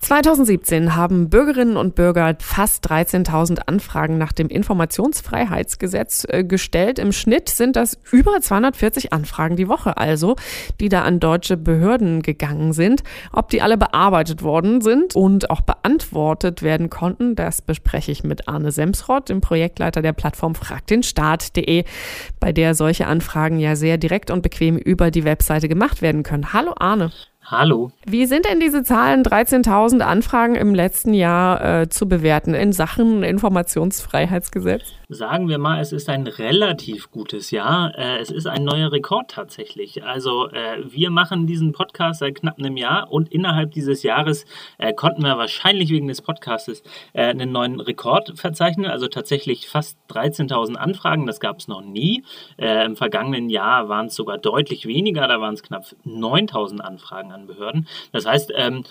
2017 haben Bürgerinnen und Bürger fast 13.000 Anfragen nach dem Informationsfreiheitsgesetz äh, gestellt. Im Schnitt sind das über 240 Anfragen die Woche also, die da an deutsche Behörden gegangen sind. Ob die alle bearbeitet worden sind und auch beantwortet werden konnten, das bespreche ich mit Arne Semsrott, dem Projektleiter der Plattform fragdenstaat.de, bei der solche Anfragen ja sehr direkt und bequem über die Webseite gemacht werden können. Hallo Arne. Hallo. Wie sind denn diese Zahlen 13.000 Anfragen im letzten Jahr äh, zu bewerten in Sachen Informationsfreiheitsgesetz? Sagen wir mal, es ist ein relativ gutes Jahr. Äh, es ist ein neuer Rekord tatsächlich. Also äh, wir machen diesen Podcast seit knapp einem Jahr und innerhalb dieses Jahres äh, konnten wir wahrscheinlich wegen des Podcastes äh, einen neuen Rekord verzeichnen. Also tatsächlich fast 13.000 Anfragen. Das gab es noch nie. Äh, Im vergangenen Jahr waren es sogar deutlich weniger. Da waren es knapp 9.000 Anfragen an Behörden. Das heißt, ähm,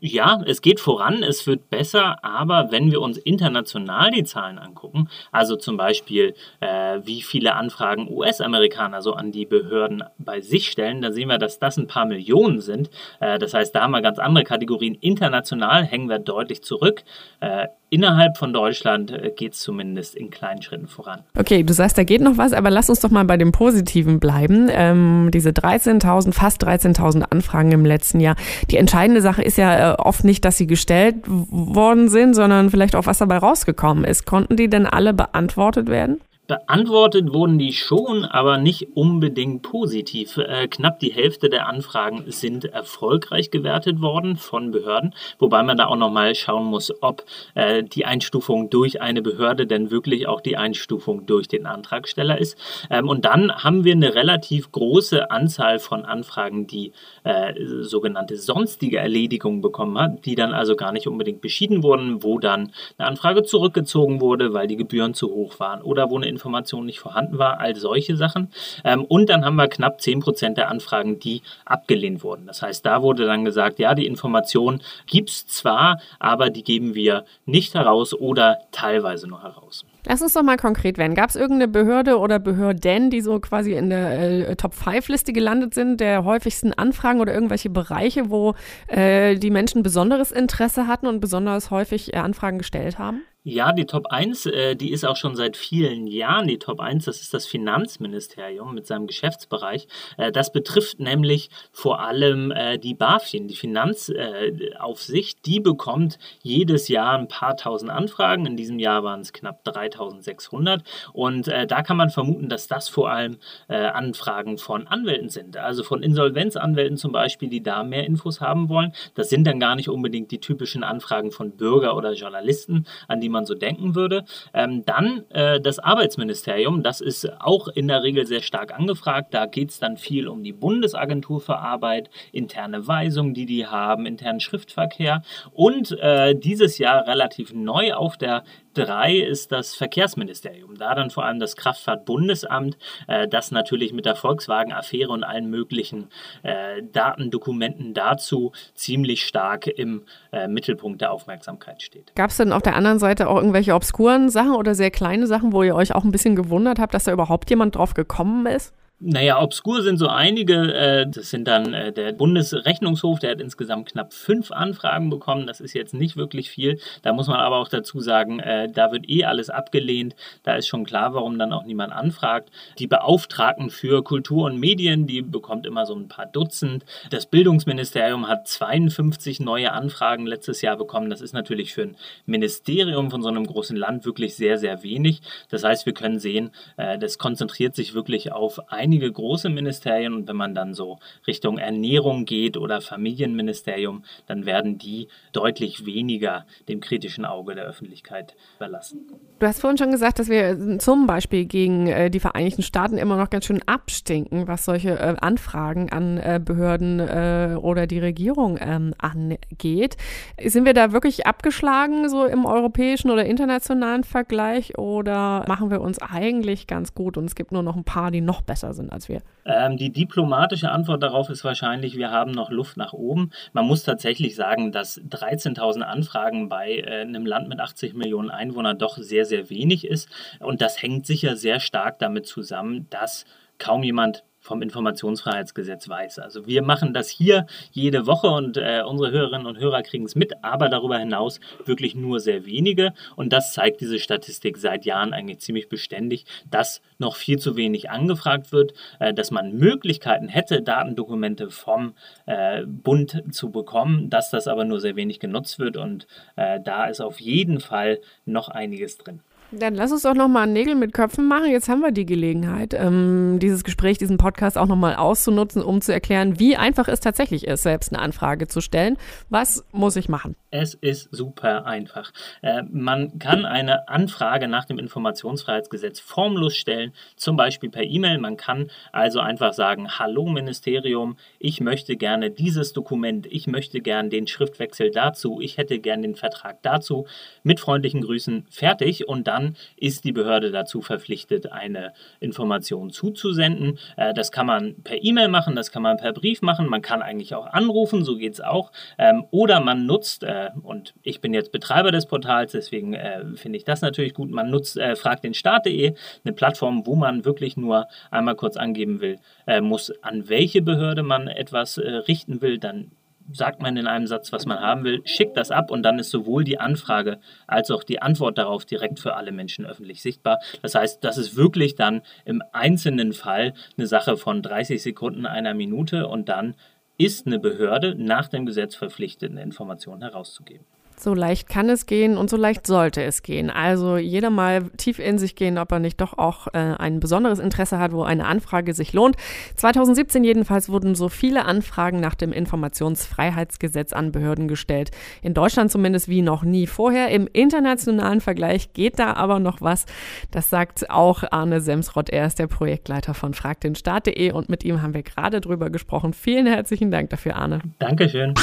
ja, es geht voran, es wird besser, aber wenn wir uns international die Zahlen angucken, also zum Beispiel, äh, wie viele Anfragen US-Amerikaner so an die Behörden bei sich stellen, dann sehen wir, dass das ein paar Millionen sind. Äh, das heißt, da haben wir ganz andere Kategorien. International hängen wir deutlich zurück. Äh, innerhalb von Deutschland äh, geht es zumindest in kleinen Schritten voran. Okay, du sagst, da geht noch was, aber lass uns doch mal bei dem Positiven bleiben. Ähm, diese 13.000, fast 13.000 Anfragen im letzten Jahr. Die entscheidende Sache ist ja, äh, oft nicht, dass sie gestellt worden sind, sondern vielleicht auch, was dabei rausgekommen ist. Konnten die denn alle beantwortet werden? Beantwortet wurden die schon, aber nicht unbedingt positiv. Äh, knapp die Hälfte der Anfragen sind erfolgreich gewertet worden von Behörden, wobei man da auch nochmal schauen muss, ob äh, die Einstufung durch eine Behörde denn wirklich auch die Einstufung durch den Antragsteller ist. Ähm, und dann haben wir eine relativ große Anzahl von Anfragen, die äh, sogenannte sonstige Erledigung bekommen hat, die dann also gar nicht unbedingt beschieden wurden, wo dann eine Anfrage zurückgezogen wurde, weil die Gebühren zu hoch waren oder wo eine Information nicht vorhanden war, all solche Sachen. Ähm, und dann haben wir knapp 10% der Anfragen, die abgelehnt wurden. Das heißt, da wurde dann gesagt, ja, die Information gibt es zwar, aber die geben wir nicht heraus oder teilweise nur heraus. Lass uns doch mal konkret werden. Gab es irgendeine Behörde oder Behörden, die so quasi in der äh, Top-5-Liste gelandet sind, der häufigsten Anfragen oder irgendwelche Bereiche, wo äh, die Menschen besonderes Interesse hatten und besonders häufig äh, Anfragen gestellt haben? Ja, die Top 1, äh, die ist auch schon seit vielen Jahren die Top 1. Das ist das Finanzministerium mit seinem Geschäftsbereich. Äh, das betrifft nämlich vor allem äh, die BaFin, die Finanzaufsicht. die bekommt jedes Jahr ein paar tausend Anfragen. In diesem Jahr waren es knapp 3600. Und da kann man vermuten, dass das vor allem Anfragen von Anwälten sind. Also von Insolvenzanwälten zum Beispiel, die da mehr Infos haben wollen. Das sind dann gar nicht unbedingt die typischen Anfragen von Bürger oder Journalisten, an die man so denken würde. Ähm, dann äh, das Arbeitsministerium, das ist auch in der Regel sehr stark angefragt. Da geht es dann viel um die Bundesagentur für Arbeit, interne Weisungen, die die haben, internen Schriftverkehr und äh, dieses Jahr relativ neu auf der 3 ist das Verkehrsministerium. Da dann vor allem das Kraftfahrtbundesamt, äh, das natürlich mit der Volkswagen-Affäre und allen möglichen äh, Datendokumenten dazu ziemlich stark im äh, Mittelpunkt der Aufmerksamkeit steht. Gab es denn auf der anderen Seite auch irgendwelche obskuren Sachen oder sehr kleine Sachen, wo ihr euch auch ein bisschen gewundert habt, dass da überhaupt jemand drauf gekommen ist? Naja, obskur sind so einige. Äh, das sind dann äh, der Bundesrechnungshof, der hat insgesamt knapp fünf Anfragen bekommen. Das ist jetzt nicht wirklich viel. Da muss man aber auch dazu sagen, äh, da wird eh alles abgelehnt. Da ist schon klar, warum dann auch niemand anfragt. Die Beauftragten für Kultur und Medien, die bekommt immer so ein paar Dutzend. Das Bildungsministerium hat 52 neue Anfragen letztes Jahr bekommen. Das ist natürlich für ein Ministerium von so einem großen Land wirklich sehr, sehr wenig. Das heißt, wir können sehen, das konzentriert sich wirklich auf einige einige große Ministerien und wenn man dann so Richtung Ernährung geht oder Familienministerium, dann werden die deutlich weniger dem kritischen Auge der Öffentlichkeit überlassen. Du hast vorhin schon gesagt, dass wir zum Beispiel gegen äh, die Vereinigten Staaten immer noch ganz schön abstinken, was solche äh, Anfragen an äh, Behörden oder die Regierung ähm, angeht. Sind wir da wirklich abgeschlagen, so im europäischen oder internationalen Vergleich, oder machen wir uns eigentlich ganz gut und es gibt nur noch ein paar, die noch besser sind als wir? Ähm, die diplomatische Antwort darauf ist wahrscheinlich, wir haben noch Luft nach oben. Man muss tatsächlich sagen, dass 13.000 Anfragen bei äh, einem Land mit 80 Millionen Einwohnern doch sehr, sehr wenig ist. Und das hängt sicher sehr stark damit zusammen, dass kaum jemand vom Informationsfreiheitsgesetz weiß. Also wir machen das hier jede Woche und äh, unsere Hörerinnen und Hörer kriegen es mit, aber darüber hinaus wirklich nur sehr wenige. Und das zeigt diese Statistik seit Jahren eigentlich ziemlich beständig, dass noch viel zu wenig angefragt wird, äh, dass man Möglichkeiten hätte, Datendokumente vom äh, Bund zu bekommen, dass das aber nur sehr wenig genutzt wird. Und äh, da ist auf jeden Fall noch einiges drin. Dann lass uns doch nochmal Nägel mit Köpfen machen. Jetzt haben wir die Gelegenheit, ähm, dieses Gespräch, diesen Podcast auch nochmal auszunutzen, um zu erklären, wie einfach es tatsächlich ist, selbst eine Anfrage zu stellen. Was muss ich machen? Es ist super einfach. Äh, man kann eine Anfrage nach dem Informationsfreiheitsgesetz formlos stellen, zum Beispiel per E-Mail. Man kann also einfach sagen, hallo Ministerium, ich möchte gerne dieses Dokument, ich möchte gerne den Schriftwechsel dazu, ich hätte gerne den Vertrag dazu. Mit freundlichen Grüßen fertig und dann dann ist die Behörde dazu verpflichtet, eine Information zuzusenden. Äh, das kann man per E-Mail machen, das kann man per Brief machen, man kann eigentlich auch anrufen, so geht es auch. Ähm, oder man nutzt, äh, und ich bin jetzt Betreiber des Portals, deswegen äh, finde ich das natürlich gut, man nutzt fragt den Staat.de, eine Plattform, wo man wirklich nur einmal kurz angeben will, muss, an welche Behörde man etwas richten will, dann sagt man in einem Satz, was man haben will, schickt das ab und dann ist sowohl die Anfrage als auch die Antwort darauf direkt für alle Menschen öffentlich sichtbar. Das heißt, das ist wirklich dann im einzelnen Fall eine Sache von 30 Sekunden, einer Minute und dann ist eine Behörde nach dem Gesetz verpflichtet, eine Information herauszugeben. So leicht kann es gehen und so leicht sollte es gehen. Also jeder mal tief in sich gehen, ob er nicht doch auch äh, ein besonderes Interesse hat, wo eine Anfrage sich lohnt. 2017 jedenfalls wurden so viele Anfragen nach dem Informationsfreiheitsgesetz an Behörden gestellt. In Deutschland zumindest wie noch nie vorher. Im internationalen Vergleich geht da aber noch was. Das sagt auch Arne Semsrott. Er ist der Projektleiter von fragdenstaat.de und mit ihm haben wir gerade drüber gesprochen. Vielen herzlichen Dank dafür, Arne. Dankeschön.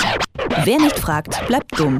Wer nicht fragt, bleibt dumm.